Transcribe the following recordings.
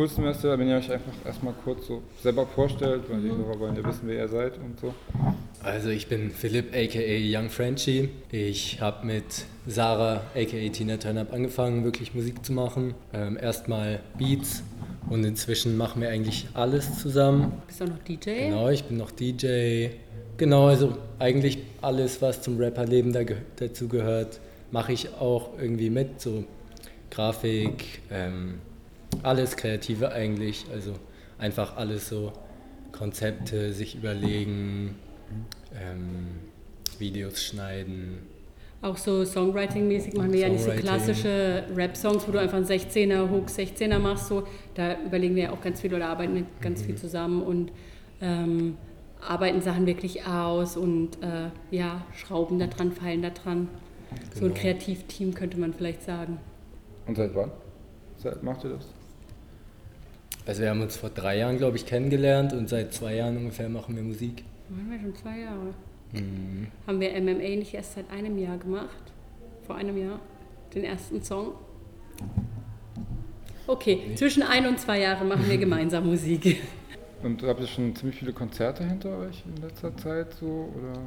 coolsten wäre es ja, wenn ihr euch einfach erstmal kurz so selber vorstellt, weil die Hörer wollen ja wissen, wer ihr seid und so. Also ich bin Philipp aka Young Frenchie. Ich habe mit Sarah aka Tina Turner angefangen, wirklich Musik zu machen. Ähm, Erstmal Beats und inzwischen machen wir eigentlich alles zusammen. Bist du auch noch DJ? Genau, ich bin noch DJ. Genau, also eigentlich alles, was zum Rapperleben da, dazu gehört, mache ich auch irgendwie mit. So Grafik, ähm, alles Kreative eigentlich. Also einfach alles so Konzepte sich überlegen, ähm, Videos schneiden. Auch so Songwriting-mäßig machen wir ja nicht so Songwriting. klassische Rap-Songs, wo du einfach einen 16er, Hook 16er machst. So. Da überlegen wir ja auch ganz viel oder arbeiten wir ganz viel zusammen und ähm, arbeiten Sachen wirklich aus und äh, ja, schrauben da dran, feilen da dran. So ein Genau. Kreativteam könnte man vielleicht sagen. Und seit wann? Seit macht ihr das? Also wir haben uns vor drei Jahren, glaube ich, kennengelernt und seit zwei Jahren ungefähr machen wir Musik. Machen wir schon zwei Jahre. Mhm. Haben wir MMA nicht erst seit einem Jahr gemacht? Vor einem Jahr? Den ersten Song? Okay, zwischen ein und zwei Jahren machen wir gemeinsam Musik. Und habt ihr schon ziemlich viele Konzerte hinter euch in letzter Zeit so? Oder?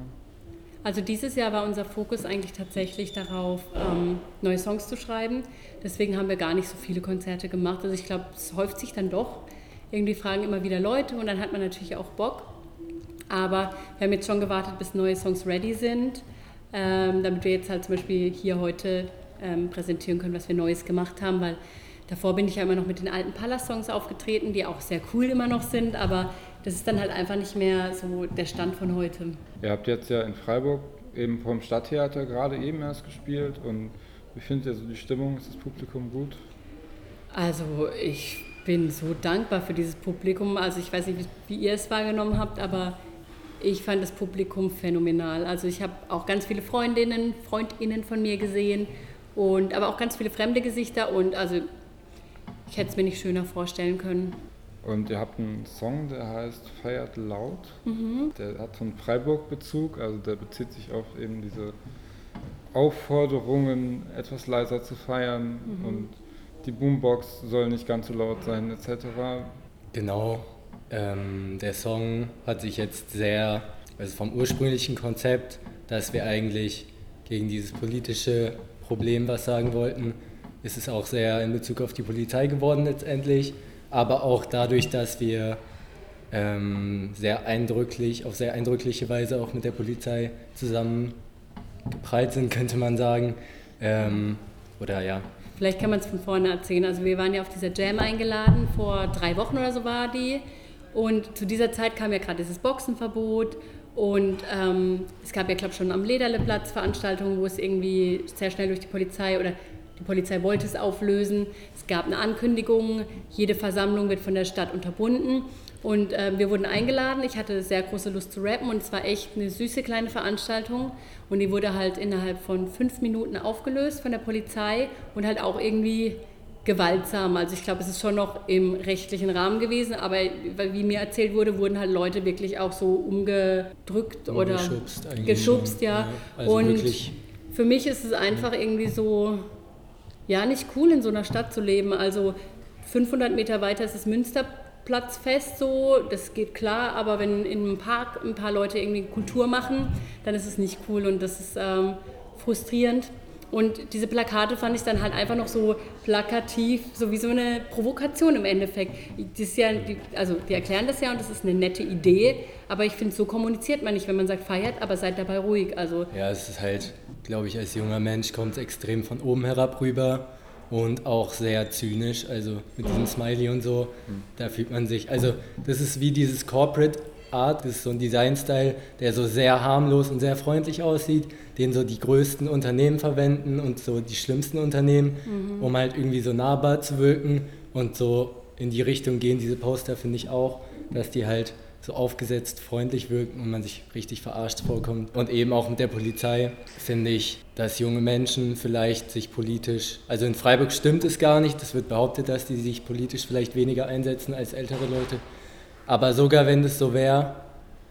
Also dieses Jahr war unser Fokus eigentlich tatsächlich darauf, ähm, neue Songs zu schreiben. Deswegen haben wir gar nicht so viele Konzerte gemacht. Also ich glaube, es häuft sich dann doch. Irgendwie fragen immer wieder Leute und dann hat man natürlich auch Bock. Aber wir haben jetzt schon gewartet, bis neue Songs ready sind, ähm, damit wir jetzt halt zum Beispiel hier heute ähm, präsentieren können, was wir Neues gemacht haben, weil davor bin ich ja immer noch mit den alten Palace-Songs aufgetreten, die auch sehr cool immer noch sind, aber das ist dann halt einfach nicht mehr so der Stand von heute. Ihr habt jetzt ja in Freiburg eben vom Stadttheater gerade eben erst gespielt und wie findet ihr so die Stimmung? Ist das Publikum gut? Also ich bin so dankbar für dieses Publikum. Also ich weiß nicht, wie, ihr es wahrgenommen habt, aber ich fand das Publikum phänomenal. Also ich habe auch ganz viele Freundinnen, Freundinnen von mir gesehen und aber auch ganz viele fremde Gesichter und also ich hätte es mir nicht schöner vorstellen können. Und ihr habt einen Song, der heißt Feiert laut. Der hat so einen Freiburg-Bezug, also der bezieht sich auf eben diese Aufforderungen, etwas leiser zu feiern und die Boombox soll nicht ganz so laut sein, etc. Genau. Ähm, der Song hat sich jetzt sehr, also vom ursprünglichen Konzept, dass wir eigentlich gegen dieses politische Problem was sagen wollten, ist es auch sehr in Bezug auf die Polizei geworden letztendlich, aber auch dadurch, dass wir ähm, sehr eindrücklich, auf sehr eindrückliche Weise auch mit der Polizei zusammengeprallt sind, könnte man sagen. Ähm, oder ja, Vielleicht kann man es von vorne erzählen. Also wir waren ja auf dieser Jam eingeladen, vor drei Wochen oder so war die. Und zu dieser Zeit kam ja gerade dieses Boxenverbot. Und ähm, es gab ja, glaube ich, schon am Lederleplatz Veranstaltungen, wo es irgendwie sehr schnell durch die Polizei oder die Polizei wollte es auflösen. Es gab eine Ankündigung, jede Versammlung wird von der Stadt unterbunden. Und äh, wir wurden eingeladen. Ich hatte sehr große Lust zu rappen und es war echt eine süße kleine Veranstaltung. Und die wurde halt innerhalb von fünf Minuten aufgelöst von der Polizei und halt auch irgendwie gewaltsam. Also ich glaube, es ist schon noch im rechtlichen Rahmen gewesen, aber wie mir erzählt wurde, wurden halt Leute wirklich auch so umgedrückt oder geschubst geschubst, ja. Also und für mich ist es einfach irgendwie so, ja, nicht cool in so einer Stadt zu leben. Also 500 Meter weiter ist das Münsterplatzfest so, das geht klar, aber wenn in einem Park ein paar Leute irgendwie Kultur machen, dann ist es nicht cool und das ist ähm, frustrierend. Und diese Plakate fand ich dann halt einfach noch so plakativ, so wie so eine Provokation im Endeffekt. Das ja, die, also die erklären das ja und das ist eine nette Idee, aber ich finde, so kommuniziert man nicht, wenn man sagt, feiert, aber seid dabei ruhig. Also Ja, es ist halt, glaube ich, als junger Mensch kommt es extrem von oben herab rüber und auch sehr zynisch, also mit diesem Smiley und so, da fühlt man sich, also das ist wie dieses Corporate Art, das ist so ein Design-Style, der so sehr harmlos und sehr freundlich aussieht, den so die größten Unternehmen verwenden und so die schlimmsten Unternehmen, um halt irgendwie so nahbar zu wirken und so in die Richtung gehen. Diese Poster, finde ich auch, dass die halt so aufgesetzt freundlich wirken und man sich richtig verarscht vorkommt. Und eben auch mit der Polizei finde ich, dass junge Menschen vielleicht sich politisch, also in Freiburg stimmt es gar nicht, es wird behauptet, dass die sich politisch vielleicht weniger einsetzen als ältere Leute. Aber sogar wenn das so wäre,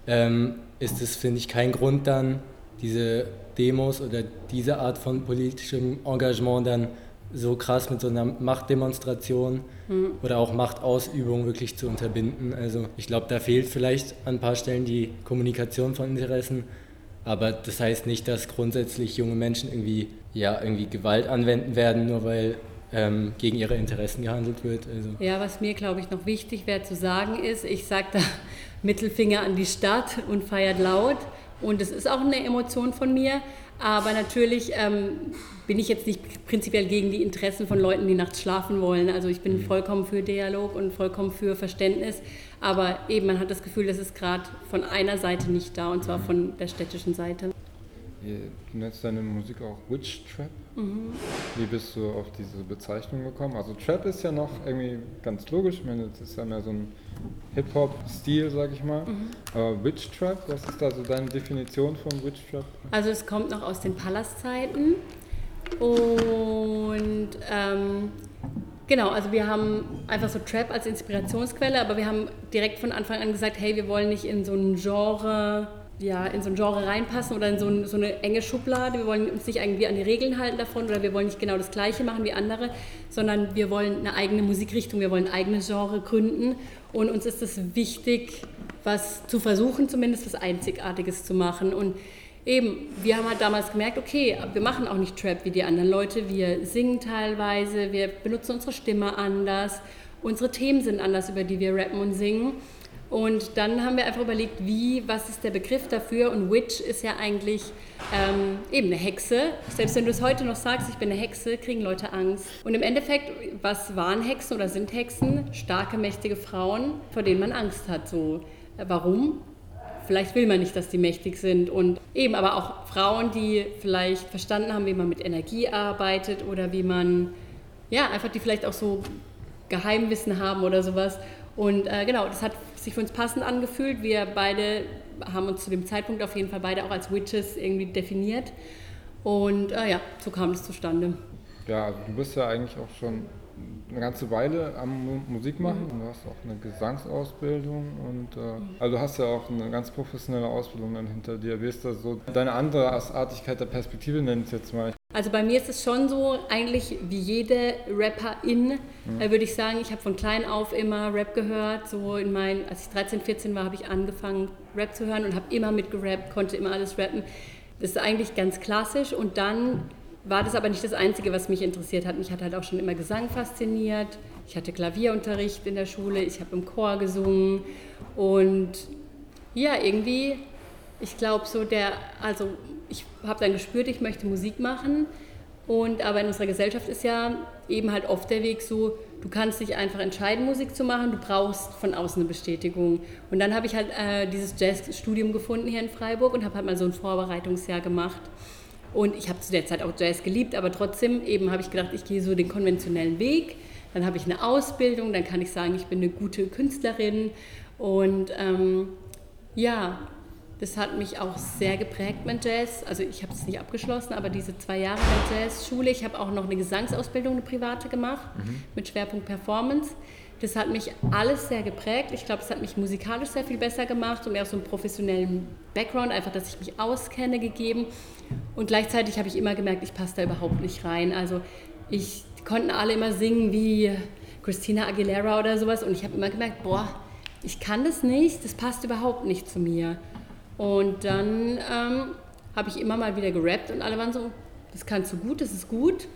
ähm, ist es, finde ich, kein Grund dann, diese Demos oder diese Art von politischem Engagement dann so krass mit so einer Machtdemonstration mhm. oder auch Machtausübung wirklich zu unterbinden. Also ich glaube, da fehlt vielleicht an ein paar Stellen die Kommunikation von Interessen, aber das heißt nicht, dass grundsätzlich junge Menschen irgendwie, ja, irgendwie Gewalt anwenden werden, nur weil ähm, gegen ihre Interessen gehandelt wird. Also. Ja, was mir, glaube ich, noch wichtig wäre zu sagen ist, ich sage da Mittelfinger an die Stadt und feiert laut. Und es ist auch eine Emotion von mir. Aber natürlich ähm, bin ich jetzt nicht prinzipiell gegen die Interessen von Leuten, die nachts schlafen wollen. Also ich bin mhm. vollkommen für Dialog und vollkommen für Verständnis. Aber eben, man hat das Gefühl, das ist gerade von einer Seite nicht da, und zwar mhm. von der städtischen Seite. Du nennst deine Musik auch Witch Trap. Mhm. Wie bist du auf diese Bezeichnung gekommen? Also Trap ist ja noch irgendwie ganz logisch. Ich meine, das ist ja mehr so ein Hip-Hop-Stil, sag ich mal. Mhm. Aber Witch Trap, was ist da so deine Definition von Witch Trap? Also es kommt noch aus den Palastzeiten. Und ähm, genau, also wir haben einfach so Trap als Inspirationsquelle, aber wir haben direkt von Anfang an gesagt, hey, wir wollen nicht in so ein Genre ja, in so ein Genre reinpassen oder in so, ein, so, eine enge Schublade. Wir wollen uns nicht irgendwie an die Regeln halten davon oder wir wollen nicht genau das Gleiche machen wie andere, sondern wir wollen eine eigene Musikrichtung, wir wollen ein eigenes Genre gründen und uns ist es wichtig, was zu versuchen, zumindest was Einzigartiges zu machen. Und eben, wir haben halt damals gemerkt, okay, wir machen auch nicht Trap wie die anderen Leute, wir singen teilweise, wir benutzen unsere Stimme anders, unsere Themen sind anders, über die wir rappen und singen. Und dann haben wir einfach überlegt, wie, was ist der Begriff dafür? Und Witch ist ja eigentlich ähm, eben eine Hexe. Selbst wenn du es heute noch sagst, ich bin eine Hexe, kriegen Leute Angst. Und im Endeffekt, was waren Hexen oder sind Hexen? Starke, mächtige Frauen, vor denen man Angst hat. So, äh, warum? Vielleicht will man nicht, dass die mächtig sind. Und eben aber auch Frauen, die vielleicht verstanden haben, wie man mit Energie arbeitet oder wie man, ja, einfach die vielleicht auch so Geheimwissen haben oder sowas. Und äh, genau, das hat sich für uns passend angefühlt. Wir beide haben uns zu dem Zeitpunkt auf jeden Fall beide auch als Witches irgendwie definiert. Und äh, ja, so kam es zustande. Ja, also du bist ja eigentlich auch schon eine ganze Weile am Musik machen mhm. du hast auch eine Gesangsausbildung und äh, also du hast ja auch eine ganz professionelle Ausbildung dann hinter dir. Wie ist das so deine andere Artigkeit der Perspektive, nennt es jetzt mal? Also bei mir ist es schon so, eigentlich wie jede Rapperin, mhm. äh, würde ich sagen, ich habe von klein auf immer Rap gehört. So in mein, als ich 13, 14 war, habe ich angefangen Rap zu hören und habe immer mitgerappt, konnte immer alles rappen. Das ist eigentlich ganz klassisch und dann war das aber nicht das Einzige, was mich interessiert hat. Mich hat halt auch schon immer Gesang fasziniert. Ich hatte Klavierunterricht in der Schule, ich habe im Chor gesungen und ja, irgendwie, ich glaube so der, also ich habe dann gespürt, ich möchte Musik machen und aber in unserer Gesellschaft ist ja eben halt oft der Weg so, du kannst dich einfach entscheiden, Musik zu machen, du brauchst von außen eine Bestätigung. Und dann habe ich halt äh, dieses Jazzstudium gefunden hier in Freiburg und habe halt mal so ein Vorbereitungsjahr gemacht. Und ich habe zu der Zeit auch Jazz geliebt, aber trotzdem eben habe ich gedacht, ich gehe so den konventionellen Weg. Dann habe ich eine Ausbildung, dann kann ich sagen, ich bin eine gute Künstlerin. Und ähm, ja, das hat mich auch sehr geprägt, mein Jazz. Also ich habe es nicht abgeschlossen, aber diese zwei Jahre der Jazzschule. Ich habe auch noch eine Gesangsausbildung, eine private gemacht, mhm. mit Schwerpunkt Performance. Das hat mich alles sehr geprägt. Ich glaube, es hat mich musikalisch sehr viel besser gemacht und mir auch so einen professionellen Background, einfach, dass ich mich auskenne, gegeben. Und gleichzeitig habe ich immer gemerkt, ich passe da überhaupt nicht rein. Also ich konnten alle immer singen wie Christina Aguilera oder sowas und ich habe immer gemerkt, boah, ich kann das nicht, das passt überhaupt nicht zu mir. Und dann ähm, habe ich immer mal wieder gerappt und alle waren so, das kannst du gut, das ist gut.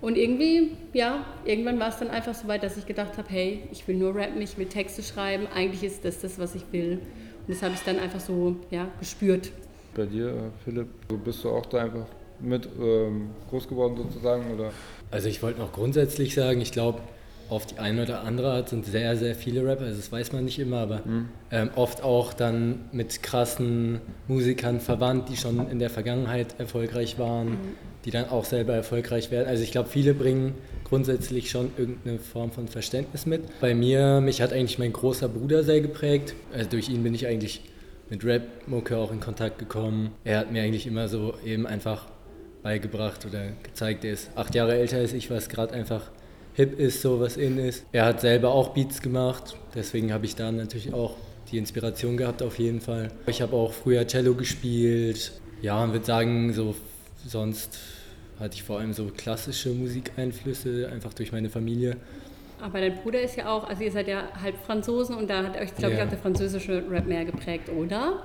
Und irgendwie, ja, irgendwann war es dann einfach so weit, dass ich gedacht habe, hey, ich will nur rappen, ich will Texte schreiben, eigentlich ist das das, was ich will. Und das habe ich dann einfach so ja, gespürt. Bei dir, Philipp, bist du auch da einfach mit ähm, groß geworden sozusagen? Oder? Also ich wollte noch grundsätzlich sagen, ich glaube, auf die eine oder andere Art sind sehr, sehr viele Rapper, also das weiß man nicht immer, aber mhm. ähm, oft auch dann mit krassen Musikern verwandt, die schon in der Vergangenheit erfolgreich waren, mhm. die dann auch selber erfolgreich werden. Also ich glaube, viele bringen grundsätzlich schon irgendeine Form von Verständnis mit. Bei mir, mich hat eigentlich mein großer Bruder sehr geprägt. Also durch ihn bin ich eigentlich mit Rap-Mucke auch in Kontakt gekommen. Er hat mir eigentlich immer so eben einfach beigebracht oder gezeigt, er ist acht Jahre älter als ich, was gerade einfach hip ist, so was in ist. Er hat selber auch Beats gemacht, deswegen habe ich da natürlich auch die Inspiration gehabt auf jeden Fall. Ich habe auch früher Cello gespielt. Ja, man würde sagen, so sonst hatte ich vor allem so klassische Musikeinflüsse, einfach durch meine Familie. Aber dein Bruder ist ja auch, also ihr seid ja halb Franzosen und da hat euch, glaube ja. ich, auch der französische Rap mehr geprägt, oder?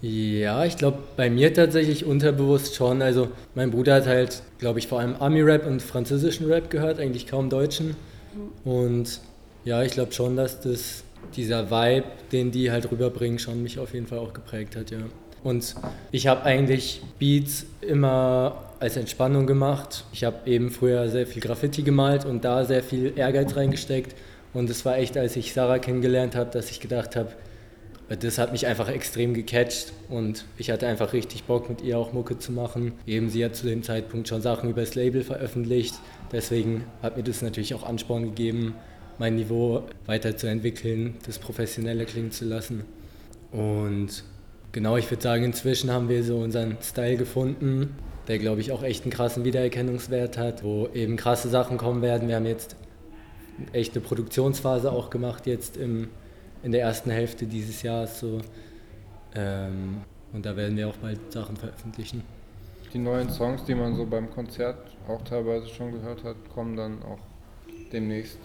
Ja, ich glaube, bei mir tatsächlich unterbewusst schon. Also mein Bruder hat halt, glaube ich, vor allem Ami-Rap und französischen Rap gehört, eigentlich kaum deutschen. Mhm. Und ja, ich glaube schon, dass das, dieser Vibe, den die halt rüberbringen, schon mich auf jeden Fall auch geprägt hat, ja. Und ich habe eigentlich Beats immer als Entspannung gemacht. Ich habe eben früher sehr viel Graffiti gemalt und da sehr viel Ehrgeiz reingesteckt. Und es war echt, als ich Sarah kennengelernt habe, dass ich gedacht habe, das hat mich einfach extrem gecatcht und ich hatte einfach richtig Bock, mit ihr auch Mucke zu machen. Eben sie hat zu dem Zeitpunkt schon Sachen über das Label veröffentlicht. Deswegen hat mir das natürlich auch Ansporn gegeben, mein Niveau weiterzuentwickeln, das professioneller klingen zu lassen. Und genau, ich würde sagen, inzwischen haben wir so unseren Style gefunden, der glaube ich auch echt einen krassen Wiedererkennungswert hat, wo eben krasse Sachen kommen werden. Wir haben jetzt echt eine Produktionsphase auch gemacht jetzt im in der ersten Hälfte dieses Jahres so. Ähm, und da werden wir auch bald Sachen veröffentlichen. Die neuen Songs, die man so beim Konzert auch teilweise schon gehört hat, kommen dann auch demnächst.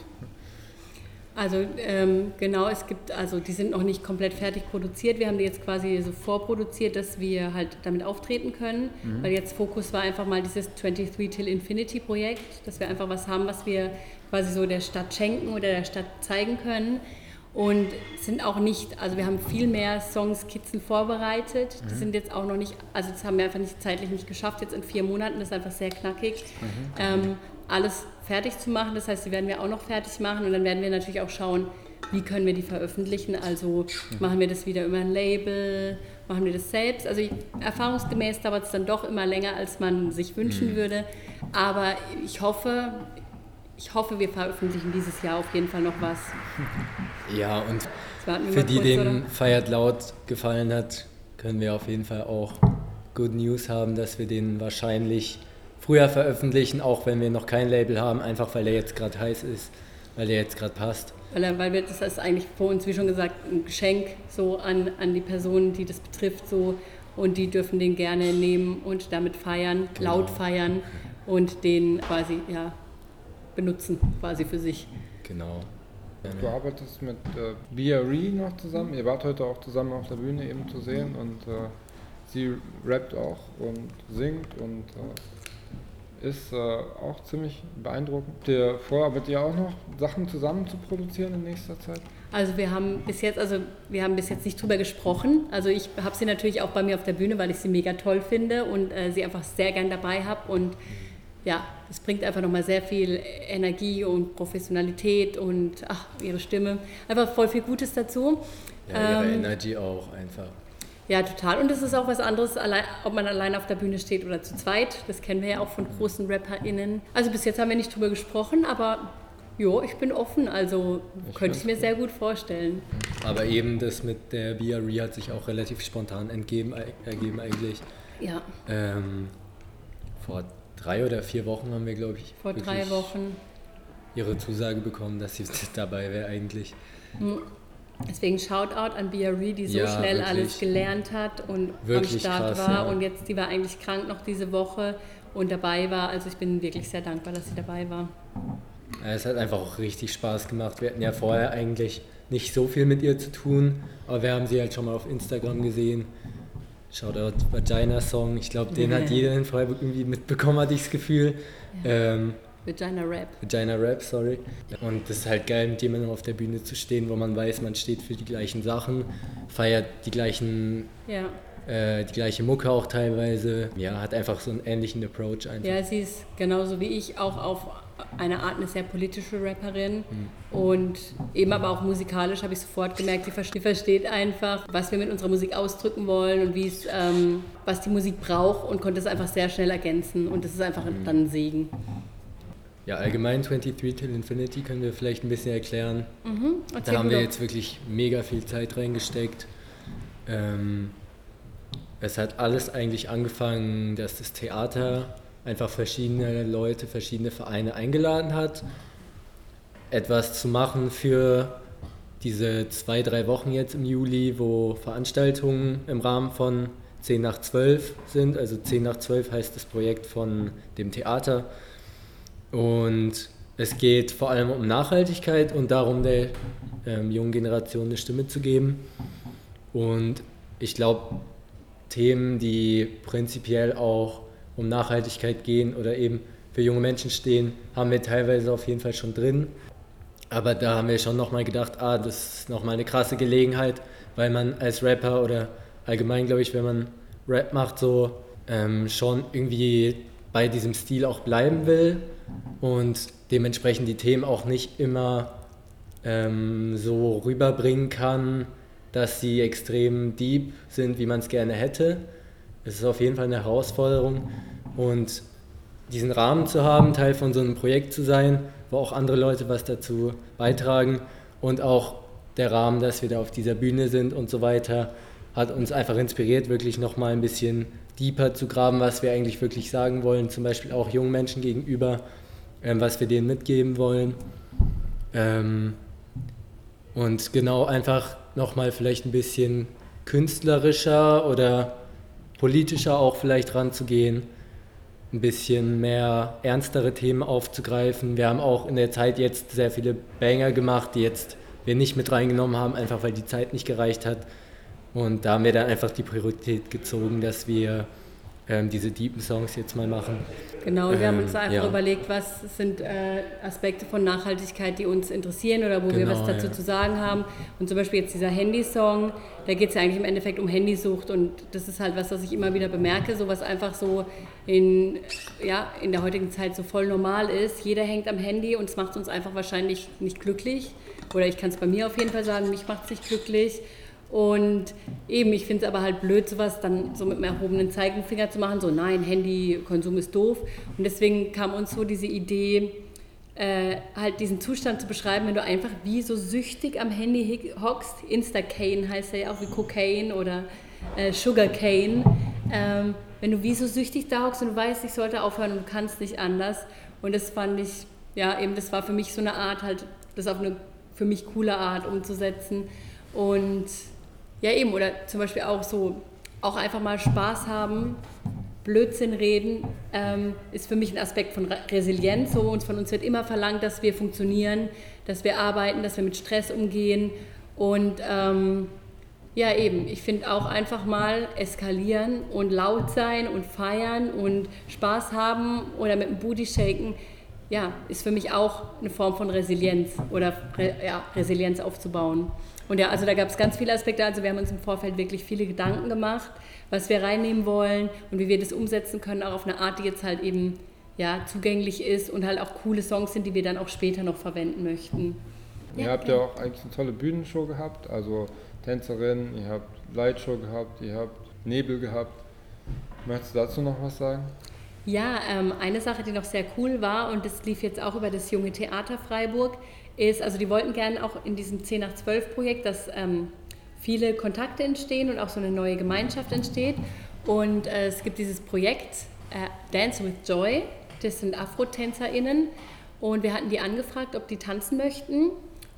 Also ähm, genau, es gibt, also die sind noch nicht komplett fertig produziert. Wir haben die jetzt quasi so vorproduziert, dass wir halt damit auftreten können. Mhm. Weil jetzt Fokus war einfach mal dieses 23 Till Infinity Projekt, dass wir einfach was haben, was wir quasi so der Stadt schenken oder der Stadt zeigen können und sind auch nicht, also wir haben viel mehr Songs, Skizzen vorbereitet. Die mhm. sind jetzt auch noch nicht, also das haben wir einfach nicht zeitlich nicht geschafft, jetzt in vier Monaten, das ist einfach sehr knackig, mhm. ähm, alles fertig zu machen. Das heißt, die werden wir auch noch fertig machen und dann werden wir natürlich auch schauen, wie können wir die veröffentlichen. Also mhm. machen wir das wieder über ein Label, machen wir das selbst. Also ich, erfahrungsgemäß dauert es dann doch immer länger, als man sich wünschen mhm. würde. Aber ich hoffe, ich hoffe, wir veröffentlichen dieses Jahr auf jeden Fall noch was. Ja, und für die, denen Feiert laut gefallen hat, können wir auf jeden Fall auch Good News haben, dass wir den wahrscheinlich früher veröffentlichen, auch wenn wir noch kein Label haben, einfach weil der jetzt gerade heiß ist, weil der jetzt gerade passt. Weil, er, weil wir, das ist eigentlich vor uns, wie schon gesagt, ein Geschenk so an, an die Personen, die das betrifft, so und die dürfen den gerne nehmen und damit feiern, genau. laut feiern und den quasi ja, benutzen, quasi für sich. Genau. Du arbeitest mit äh, BRE noch zusammen. Ihr wart heute auch zusammen auf der Bühne eben zu sehen und äh, sie rappt auch und singt und äh, ist äh, auch ziemlich beeindruckend. Habt ihr vor, mit ihr auch noch Sachen zusammen zu produzieren in nächster Zeit? Also wir haben bis jetzt, also wir haben bis jetzt nicht drüber gesprochen. Also ich habe sie natürlich auch bei mir auf der Bühne, weil ich sie mega toll finde und äh, sie einfach sehr gern dabei habe und ja, das bringt einfach nochmal sehr viel Energie und Professionalität und ach, ihre Stimme. Einfach voll viel Gutes dazu. Ja, ihre ähm, Energie auch einfach. Ja, total. Und es ist auch was anderes, ob man allein auf der Bühne steht oder zu zweit. Das kennen wir ja auch von großen RapperInnen. Also bis jetzt haben wir nicht drüber gesprochen, aber jo, ich bin offen. Also ich könnte ich mir sehr gut vorstellen. Aber eben das mit der BRE hat sich auch relativ spontan entgeben, ergeben eigentlich. Ja. Ähm, vor drei oder vier Wochen haben wir, glaube ich, vor drei Wochen ihre Zusage bekommen, dass sie dabei wäre eigentlich. Hm. Deswegen Shoutout an BRE, die so ja, schnell wirklich. alles gelernt hat und wirklich am Start krass, war. Ja. Und jetzt, die war eigentlich krank noch diese Woche und dabei war. Also ich bin wirklich sehr dankbar, dass sie dabei war. Es hat einfach auch richtig Spaß gemacht. Wir hatten ja vorher eigentlich nicht so viel mit ihr zu tun, aber wir haben sie halt schon mal auf Instagram gesehen Shoutout Vagina Song. Ich glaube, den hat jeder in Freiburg irgendwie mitbekommen, hatte ich das Gefühl. Ja. Ähm, Vagina Rap. Vagina Rap, sorry. Und das ist halt geil, mit jemandem auf der Bühne zu stehen, wo man weiß, man steht für die gleichen Sachen, feiert die gleichen, ja. äh, die gleiche Mucke auch teilweise. Ja, hat einfach so einen ähnlichen Approach einfach. Ja, sie ist genauso wie ich auch auf eine Art eine sehr politische Rapperin mhm. und eben aber auch musikalisch habe ich sofort gemerkt, sie versteht einfach, was wir mit unserer Musik ausdrücken wollen und wie es, ähm, was die Musik braucht und konnte es einfach sehr schnell ergänzen und das ist einfach mhm. dann ein Segen. Ja, allgemein 23 Till Infinity können wir vielleicht ein bisschen erklären. Mhm, da haben wir jetzt wirklich mega viel Zeit reingesteckt. Ähm, es hat alles eigentlich angefangen, dass das Theater einfach verschiedene Leute, verschiedene Vereine eingeladen hat, etwas zu machen für diese zwei, drei Wochen jetzt im Juli, wo Veranstaltungen im Rahmen von 10 nach 12 sind. Also 10 nach 12 heißt das Projekt von dem Theater. Und es geht vor allem um Nachhaltigkeit und darum, der ähm, jungen Generation eine Stimme zu geben. Und ich glaube, Themen, die prinzipiell auch um Nachhaltigkeit gehen oder eben für junge Menschen stehen, haben wir teilweise auf jeden Fall schon drin. Aber da haben wir schon nochmal gedacht, ah, das ist nochmal eine krasse Gelegenheit, weil man als Rapper oder allgemein, glaube ich, wenn man Rap macht, so ähm, schon irgendwie bei diesem Stil auch bleiben will und dementsprechend die Themen auch nicht immer ähm, so rüberbringen kann, dass sie extrem deep sind, wie man es gerne hätte. Es ist auf jeden Fall eine Herausforderung und diesen Rahmen zu haben, Teil von so einem Projekt zu sein, wo auch andere Leute was dazu beitragen und auch der Rahmen, dass wir da auf dieser Bühne sind und so weiter, hat uns einfach inspiriert, wirklich nochmal ein bisschen deeper zu graben, was wir eigentlich wirklich sagen wollen, zum Beispiel auch jungen Menschen gegenüber, ähm, was wir denen mitgeben wollen. Ähm, und genau einfach nochmal vielleicht ein bisschen künstlerischer oder politischer auch vielleicht ranzugehen, ein bisschen mehr ernstere Themen aufzugreifen. Wir haben auch in der Zeit jetzt sehr viele Banger gemacht, die jetzt wir nicht mit reingenommen haben, einfach weil die Zeit nicht gereicht hat. Und da haben wir dann einfach die Priorität gezogen, dass wir ähm, diese deepen Songs jetzt mal machen. Genau, wir ähm, haben uns einfach ja. überlegt, was sind äh, Aspekte von Nachhaltigkeit, die uns interessieren oder wo genau, wir was dazu ja. zu sagen haben. Und zum Beispiel jetzt dieser Handysong, da geht es ja eigentlich im Endeffekt um Handysucht und das ist halt was, was ich immer wieder bemerke, so was einfach so in, ja, in der heutigen Zeit so voll normal ist. Jeder hängt am Handy und es macht uns einfach wahrscheinlich nicht glücklich. Oder ich kann es bei mir auf jeden Fall sagen, mich macht es nicht glücklich. Und eben, ich finde es aber halt blöd, sowas dann so mit einem erhobenen Zeigenfinger zu machen, so nein, Handykonsum ist doof. Und deswegen kam uns so diese Idee, äh, halt diesen Zustand zu beschreiben, wenn du einfach wie so süchtig am Handy hockst. Instacane heißt ja auch wie Cocaine oder äh, Sugarcane. Ähm, wenn du wie so süchtig da hockst und du weißt, ich sollte aufhören und du kannst nicht anders. Und das fand ich, ja, eben, das war für mich so eine Art, halt, das auf eine für mich coole Art umzusetzen. Und ja, eben, oder zum Beispiel auch so, auch einfach mal Spaß haben, Blödsinn reden, ähm, ist für mich ein Aspekt von Resilienz. So, und von uns wird immer verlangt, dass wir funktionieren, dass wir arbeiten, dass wir mit Stress umgehen. Und ähm, ja, eben, ich finde auch einfach mal eskalieren und laut sein und feiern und Spaß haben oder mit dem Booty shaken, ja, ist für mich auch eine Form von Resilienz oder ja, Resilienz aufzubauen. Und ja, also da gab es ganz viele Aspekte. Also wir haben uns im Vorfeld wirklich viele Gedanken gemacht, was wir reinnehmen wollen und wie wir das umsetzen können, auch auf eine Art, die jetzt halt eben ja, zugänglich ist und halt auch coole Songs sind, die wir dann auch später noch verwenden möchten. Ihr habt ja auch eigentlich eine tolle Bühnenshow gehabt, also Tänzerin, ihr habt Lightshow gehabt, ihr habt Nebel gehabt. Möchtest du dazu noch was sagen? Ja, ähm, eine Sache, die noch sehr cool war und das lief jetzt auch über das junge Theater Freiburg, ist, also die wollten gerne auch in diesem 10 nach 12 Projekt, dass ähm, viele Kontakte entstehen und auch so eine neue Gemeinschaft entsteht. Und äh, es gibt dieses Projekt äh, Dance with Joy, das sind Afro-TänzerInnen. Und wir hatten die angefragt, ob die tanzen möchten.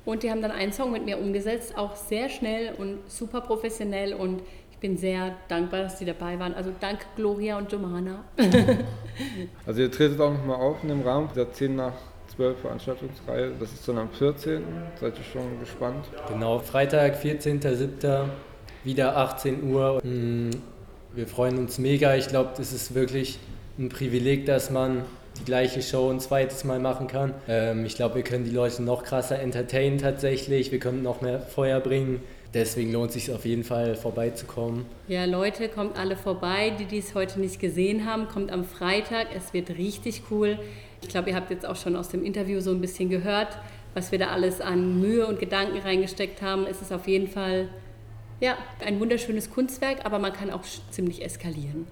Und die haben dann einen Song mit mir umgesetzt, auch sehr schnell und super professionell. Und bin sehr dankbar, dass die dabei waren. Also danke Gloria und Jomana. also ihr tretet auch nochmal auf in dem Rahmen der 10 nach 12 Veranstaltungsreihe. Das ist dann am 14. Seid ihr schon gespannt? Genau, Freitag, 14.07. wieder 18 Uhr. Hm, wir freuen uns mega. Ich glaube, das ist wirklich ein Privileg, dass man die gleiche Show ein zweites Mal machen kann. Ähm, ich glaube, wir können die Leute noch krasser entertainen tatsächlich. Wir können noch mehr Feuer bringen. Deswegen lohnt es sich auf jeden Fall vorbeizukommen. Ja, Leute, kommt alle vorbei, die dies heute nicht gesehen haben. Kommt am Freitag. Es wird richtig cool. Ich glaube, ihr habt jetzt auch schon aus dem Interview so ein bisschen gehört, was wir da alles an Mühe und Gedanken reingesteckt haben. Es ist auf jeden Fall ja, ein wunderschönes Kunstwerk, aber man kann auch ziemlich eskalieren.